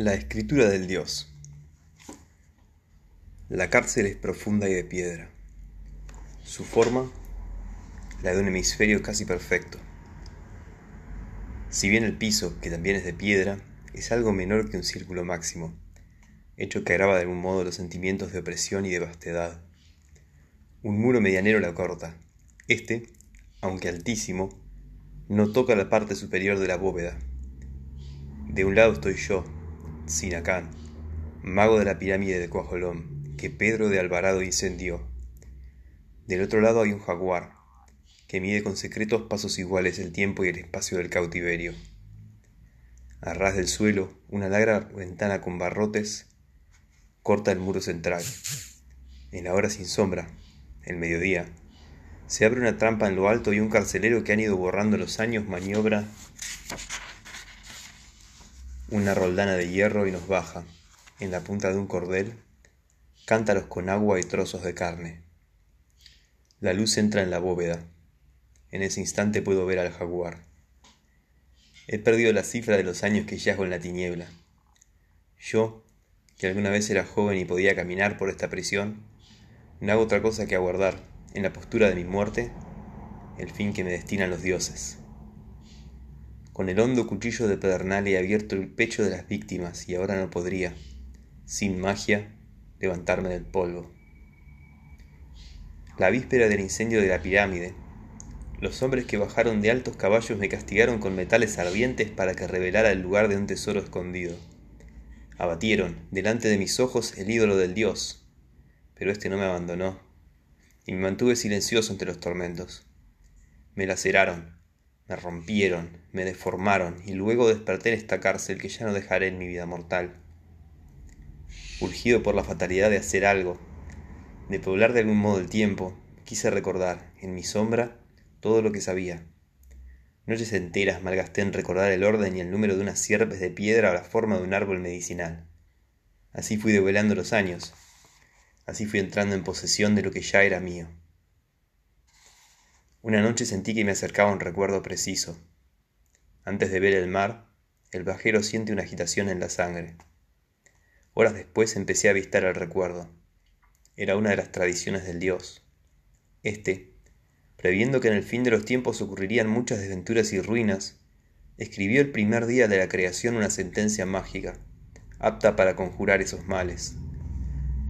La escritura del Dios. La cárcel es profunda y de piedra. Su forma, la de un hemisferio casi perfecto. Si bien el piso, que también es de piedra, es algo menor que un círculo máximo, hecho que agrava de algún modo los sentimientos de opresión y de vastedad. Un muro medianero la corta. Este, aunque altísimo, no toca la parte superior de la bóveda. De un lado estoy yo, Sinacán, mago de la pirámide de Coajolón, que Pedro de Alvarado incendió. Del otro lado hay un jaguar, que mide con secretos pasos iguales el tiempo y el espacio del cautiverio. A ras del suelo, una larga ventana con barrotes corta el muro central. En la hora sin sombra, el mediodía, se abre una trampa en lo alto y un carcelero que han ido borrando los años maniobra una roldana de hierro y nos baja, en la punta de un cordel, cántaros con agua y trozos de carne. La luz entra en la bóveda. En ese instante puedo ver al jaguar. He perdido la cifra de los años que yago en la tiniebla. Yo, que alguna vez era joven y podía caminar por esta prisión, no hago otra cosa que aguardar, en la postura de mi muerte, el fin que me destinan los dioses. Con el hondo cuchillo de pedernal he abierto el pecho de las víctimas y ahora no podría, sin magia, levantarme del polvo. La víspera del incendio de la pirámide, los hombres que bajaron de altos caballos me castigaron con metales ardientes para que revelara el lugar de un tesoro escondido. Abatieron, delante de mis ojos, el ídolo del dios, pero éste no me abandonó, y me mantuve silencioso ante los tormentos. Me laceraron, me rompieron, me deformaron y luego desperté en esta cárcel que ya no dejaré en mi vida mortal. Urgido por la fatalidad de hacer algo, de poblar de algún modo el tiempo, quise recordar, en mi sombra, todo lo que sabía. Noches enteras malgasté en recordar el orden y el número de unas sierpes de piedra o la forma de un árbol medicinal. Así fui develando los años, así fui entrando en posesión de lo que ya era mío. Una noche sentí que me acercaba un recuerdo preciso. Antes de ver el mar, el viajero siente una agitación en la sangre. Horas después empecé a avistar el recuerdo. Era una de las tradiciones del dios. Este, previendo que en el fin de los tiempos ocurrirían muchas desventuras y ruinas, escribió el primer día de la creación una sentencia mágica, apta para conjurar esos males.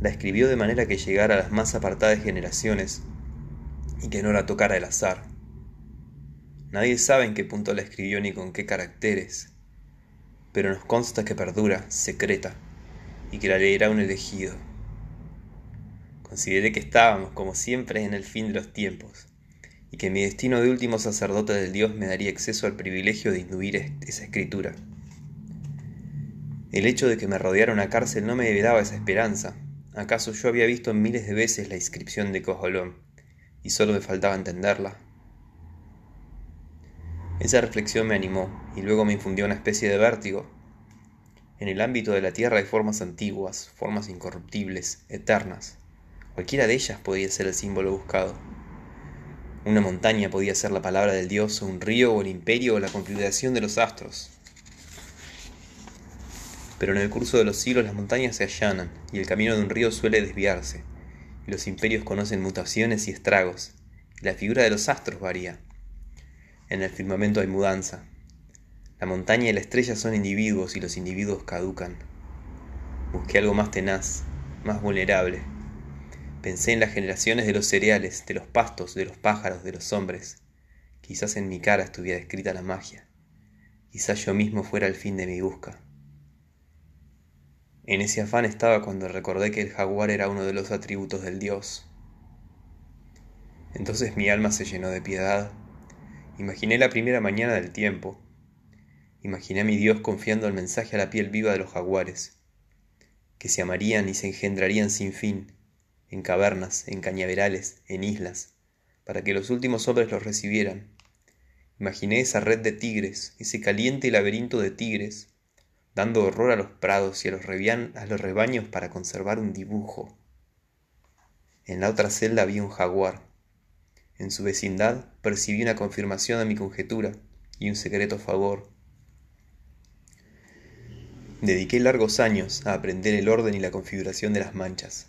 La escribió de manera que llegara a las más apartadas generaciones y que no la tocara el azar. Nadie sabe en qué punto la escribió ni con qué caracteres, pero nos consta que perdura, secreta, y que la leerá un elegido. Consideré que estábamos, como siempre, en el fin de los tiempos, y que mi destino de último sacerdote del Dios me daría acceso al privilegio de induir esa escritura. El hecho de que me rodeara una cárcel no me daba esa esperanza. ¿Acaso yo había visto miles de veces la inscripción de Cojolón? Y solo me faltaba entenderla. Esa reflexión me animó y luego me infundió una especie de vértigo. En el ámbito de la Tierra hay formas antiguas, formas incorruptibles, eternas. Cualquiera de ellas podía ser el símbolo buscado. Una montaña podía ser la palabra del dios, o un río, o el imperio, o la configuración de los astros. Pero en el curso de los siglos las montañas se allanan, y el camino de un río suele desviarse, los imperios conocen mutaciones y estragos, y la figura de los astros varía. En el firmamento hay mudanza. La montaña y la estrella son individuos y los individuos caducan. Busqué algo más tenaz, más vulnerable. Pensé en las generaciones de los cereales, de los pastos, de los pájaros, de los hombres. Quizás en mi cara estuviera escrita la magia. Quizás yo mismo fuera el fin de mi busca. En ese afán estaba cuando recordé que el jaguar era uno de los atributos del dios. Entonces mi alma se llenó de piedad. Imaginé la primera mañana del tiempo. Imaginé a mi Dios confiando el mensaje a la piel viva de los jaguares, que se amarían y se engendrarían sin fin, en cavernas, en cañaverales, en islas, para que los últimos hombres los recibieran. Imaginé esa red de tigres, ese caliente laberinto de tigres, dando horror a los prados y a los, a los rebaños para conservar un dibujo. En la otra celda había un jaguar. En su vecindad percibí una confirmación de mi conjetura y un secreto favor. Dediqué largos años a aprender el orden y la configuración de las manchas.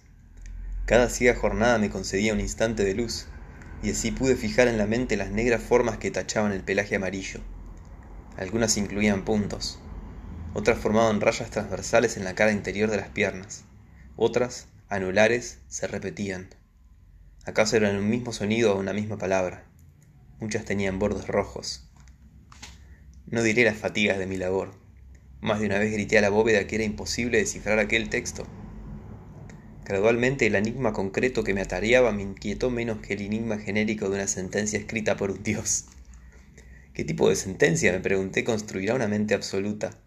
Cada ciega jornada me concedía un instante de luz, y así pude fijar en la mente las negras formas que tachaban el pelaje amarillo. Algunas incluían puntos, otras formaban rayas transversales en la cara interior de las piernas, otras, anulares, se repetían. ¿Acaso eran un mismo sonido o una misma palabra? Muchas tenían bordes rojos. No diré las fatigas de mi labor, más de una vez grité a la bóveda que era imposible descifrar aquel texto. Gradualmente el enigma concreto que me atareaba me inquietó menos que el enigma genérico de una sentencia escrita por un dios. ¿Qué tipo de sentencia, me pregunté, construirá una mente absoluta?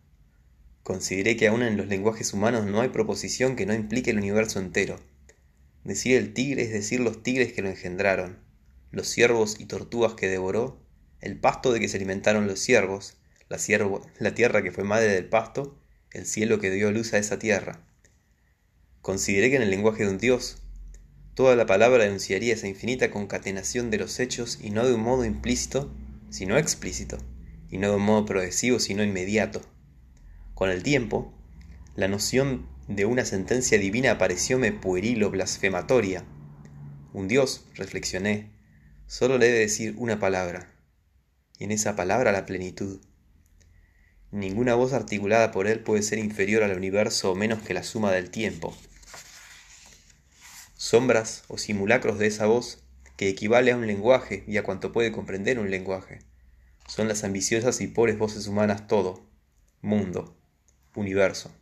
Consideré que aún en los lenguajes humanos no hay proposición que no implique el universo entero. Decir el tigre es decir los tigres que lo engendraron, los ciervos y tortugas que devoró, el pasto de que se alimentaron los ciervos, la, la tierra que fue madre del pasto, el cielo que dio luz a esa tierra. Consideré que en el lenguaje de un Dios, toda la palabra denunciaría esa infinita concatenación de los hechos y no de un modo implícito, sino explícito, y no de un modo progresivo, sino inmediato. Con el tiempo, la noción de una sentencia divina aparecióme pueril o blasfematoria. Un Dios, reflexioné, solo le debe decir una palabra, y en esa palabra la plenitud. Ninguna voz articulada por él puede ser inferior al universo o menos que la suma del tiempo. Sombras o simulacros de esa voz, que equivale a un lenguaje y a cuanto puede comprender un lenguaje, son las ambiciosas y pobres voces humanas todo, mundo, universo.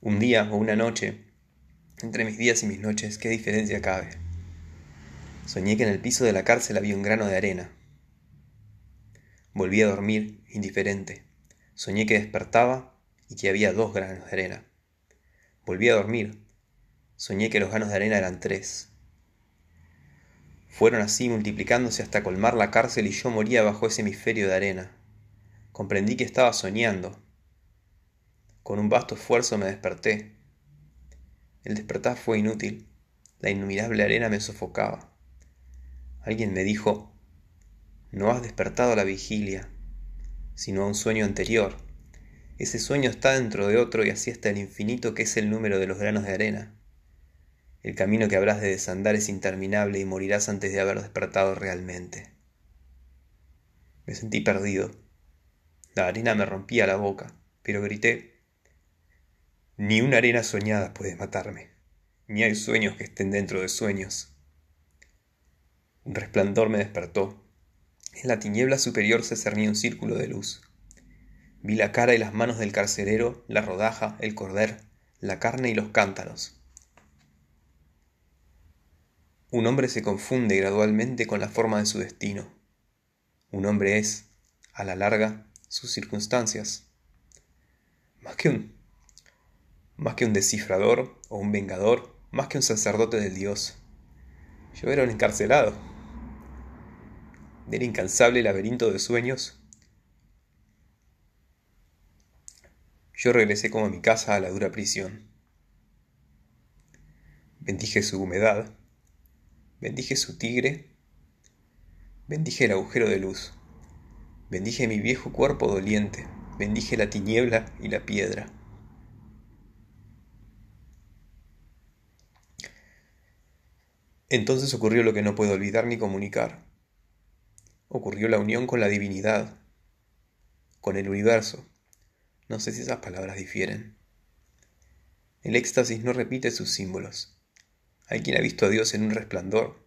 Un día o una noche, entre mis días y mis noches, ¿qué diferencia cabe? Soñé que en el piso de la cárcel había un grano de arena, Volví a dormir, indiferente. Soñé que despertaba y que había dos granos de arena. Volví a dormir. Soñé que los granos de arena eran tres. Fueron así multiplicándose hasta colmar la cárcel y yo moría bajo ese hemisferio de arena. Comprendí que estaba soñando. Con un vasto esfuerzo me desperté. El despertar fue inútil. La innumerable arena me sofocaba. Alguien me dijo, no has despertado a la vigilia, sino a un sueño anterior. Ese sueño está dentro de otro y así hasta el infinito que es el número de los granos de arena. El camino que habrás de desandar es interminable y morirás antes de haber despertado realmente. Me sentí perdido. La arena me rompía la boca, pero grité, ni una arena soñada puede matarme, ni hay sueños que estén dentro de sueños. Un resplandor me despertó en la tiniebla superior se cernía un círculo de luz. Vi la cara y las manos del carcelero, la rodaja, el corder, la carne y los cántaros. Un hombre se confunde gradualmente con la forma de su destino. Un hombre es, a la larga, sus circunstancias. Más que un, más que un descifrador o un vengador, más que un sacerdote del Dios. Yo era un encarcelado del incansable laberinto de sueños, yo regresé como a mi casa a la dura prisión. Bendije su humedad, bendije su tigre, bendije el agujero de luz, bendije mi viejo cuerpo doliente, bendije la tiniebla y la piedra. Entonces ocurrió lo que no puedo olvidar ni comunicar ocurrió la unión con la divinidad, con el universo. No sé si esas palabras difieren. El éxtasis no repite sus símbolos. Hay quien ha visto a Dios en un resplandor.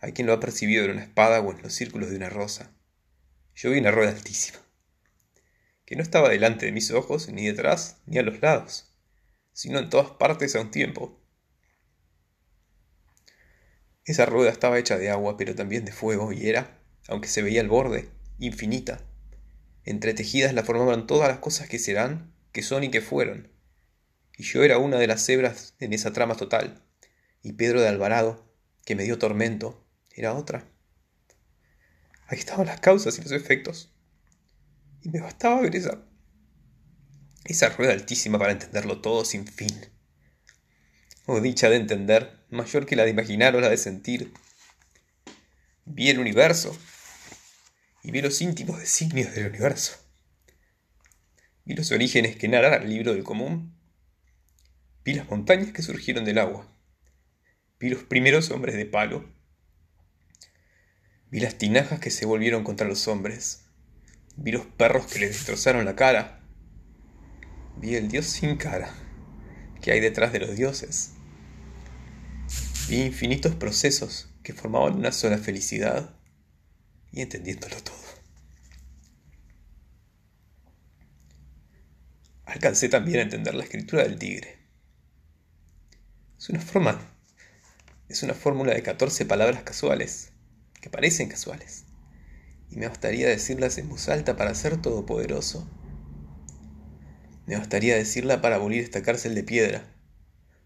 Hay quien lo ha percibido en una espada o en los círculos de una rosa. Yo vi una rueda altísima, que no estaba delante de mis ojos, ni detrás, ni a los lados, sino en todas partes a un tiempo. Esa rueda estaba hecha de agua, pero también de fuego, y era aunque se veía el borde, infinita. Entretejidas la formaban todas las cosas que serán, que son y que fueron. Y yo era una de las cebras en esa trama total. Y Pedro de Alvarado, que me dio tormento, era otra. Aquí estaban las causas y los efectos. Y me bastaba ver esa, esa rueda altísima para entenderlo todo sin fin. Oh dicha de entender, mayor que la de imaginar o la de sentir. Vi el universo, y vi los íntimos designios del universo. Vi los orígenes que narra el libro del común. Vi las montañas que surgieron del agua. Vi los primeros hombres de palo. Vi las tinajas que se volvieron contra los hombres. Vi los perros que le destrozaron la cara. Vi el dios sin cara que hay detrás de los dioses. Vi infinitos procesos que formaban una sola felicidad y entendiéndolo todo. Alcancé también a entender la escritura del tigre. Es una forma, es una fórmula de 14 palabras casuales, que parecen casuales, y me bastaría decirlas en voz alta para ser todopoderoso. Me bastaría decirla para abolir esta cárcel de piedra,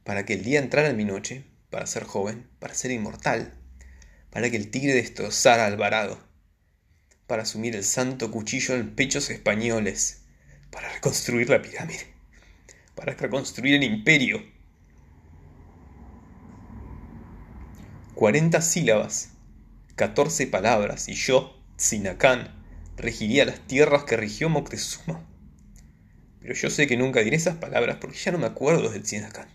para que el día entrara en mi noche, para ser joven, para ser inmortal, para que el tigre destrozara a Alvarado, para asumir el santo cuchillo en pechos españoles, para reconstruir la pirámide, para reconstruir el imperio. Cuarenta sílabas, catorce palabras, y yo, Sinacán, regiría las tierras que rigió Moctezuma. Pero yo sé que nunca diré esas palabras porque ya no me acuerdo del Sinacán.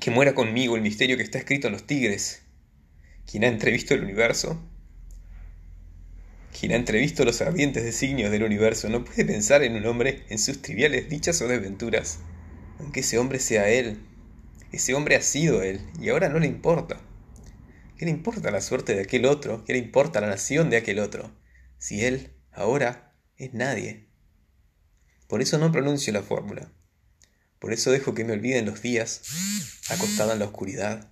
Que muera conmigo el misterio que está escrito en los tigres. Quien ha entrevisto el universo quien ha entrevisto los ardientes designios del universo no puede pensar en un hombre en sus triviales dichas o desventuras, aunque ese hombre sea él. Ese hombre ha sido él, y ahora no le importa. ¿Qué le importa la suerte de aquel otro? ¿Qué le importa la nación de aquel otro? Si él, ahora, es nadie. Por eso no pronuncio la fórmula. Por eso dejo que me olviden los días, acostado en la oscuridad,